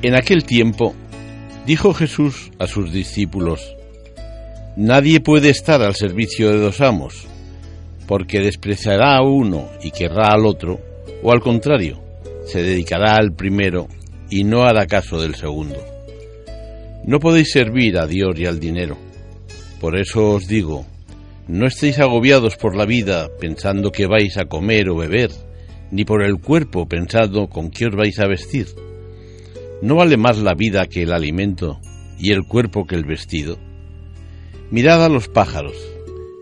En aquel tiempo dijo Jesús a sus discípulos, Nadie puede estar al servicio de dos amos, porque despreciará a uno y querrá al otro, o al contrario, se dedicará al primero y no hará caso del segundo. No podéis servir a Dios y al dinero. Por eso os digo, no estéis agobiados por la vida pensando que vais a comer o beber, ni por el cuerpo pensando con qué os vais a vestir. ¿No vale más la vida que el alimento y el cuerpo que el vestido? Mirad a los pájaros,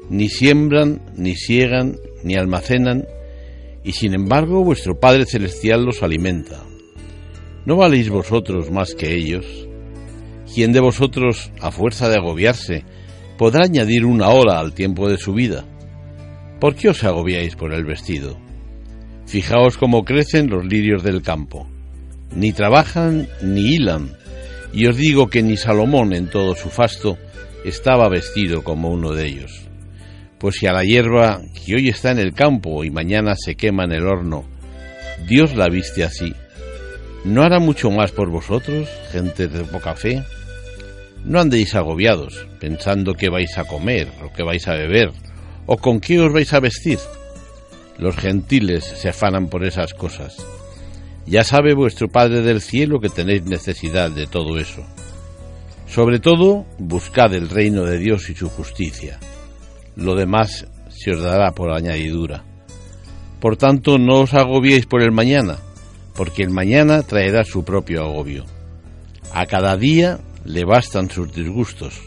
ni siembran, ni siegan, ni almacenan, y sin embargo vuestro Padre Celestial los alimenta. ¿No valéis vosotros más que ellos? ¿Quién de vosotros, a fuerza de agobiarse, podrá añadir una hora al tiempo de su vida? ¿Por qué os agobiáis por el vestido? Fijaos cómo crecen los lirios del campo ni trabajan ni hilan, y os digo que ni Salomón en todo su fasto estaba vestido como uno de ellos. Pues si a la hierba que hoy está en el campo y mañana se quema en el horno, Dios la viste así, ¿no hará mucho más por vosotros, gente de poca fe? No andéis agobiados, pensando que vais a comer o que vais a beber, o con qué os vais a vestir. Los gentiles se afanan por esas cosas ya sabe vuestro Padre del cielo que tenéis necesidad de todo eso. Sobre todo, buscad el reino de Dios y su justicia. Lo demás se os dará por añadidura. Por tanto, no os agobiéis por el mañana, porque el mañana traerá su propio agobio. A cada día le bastan sus disgustos.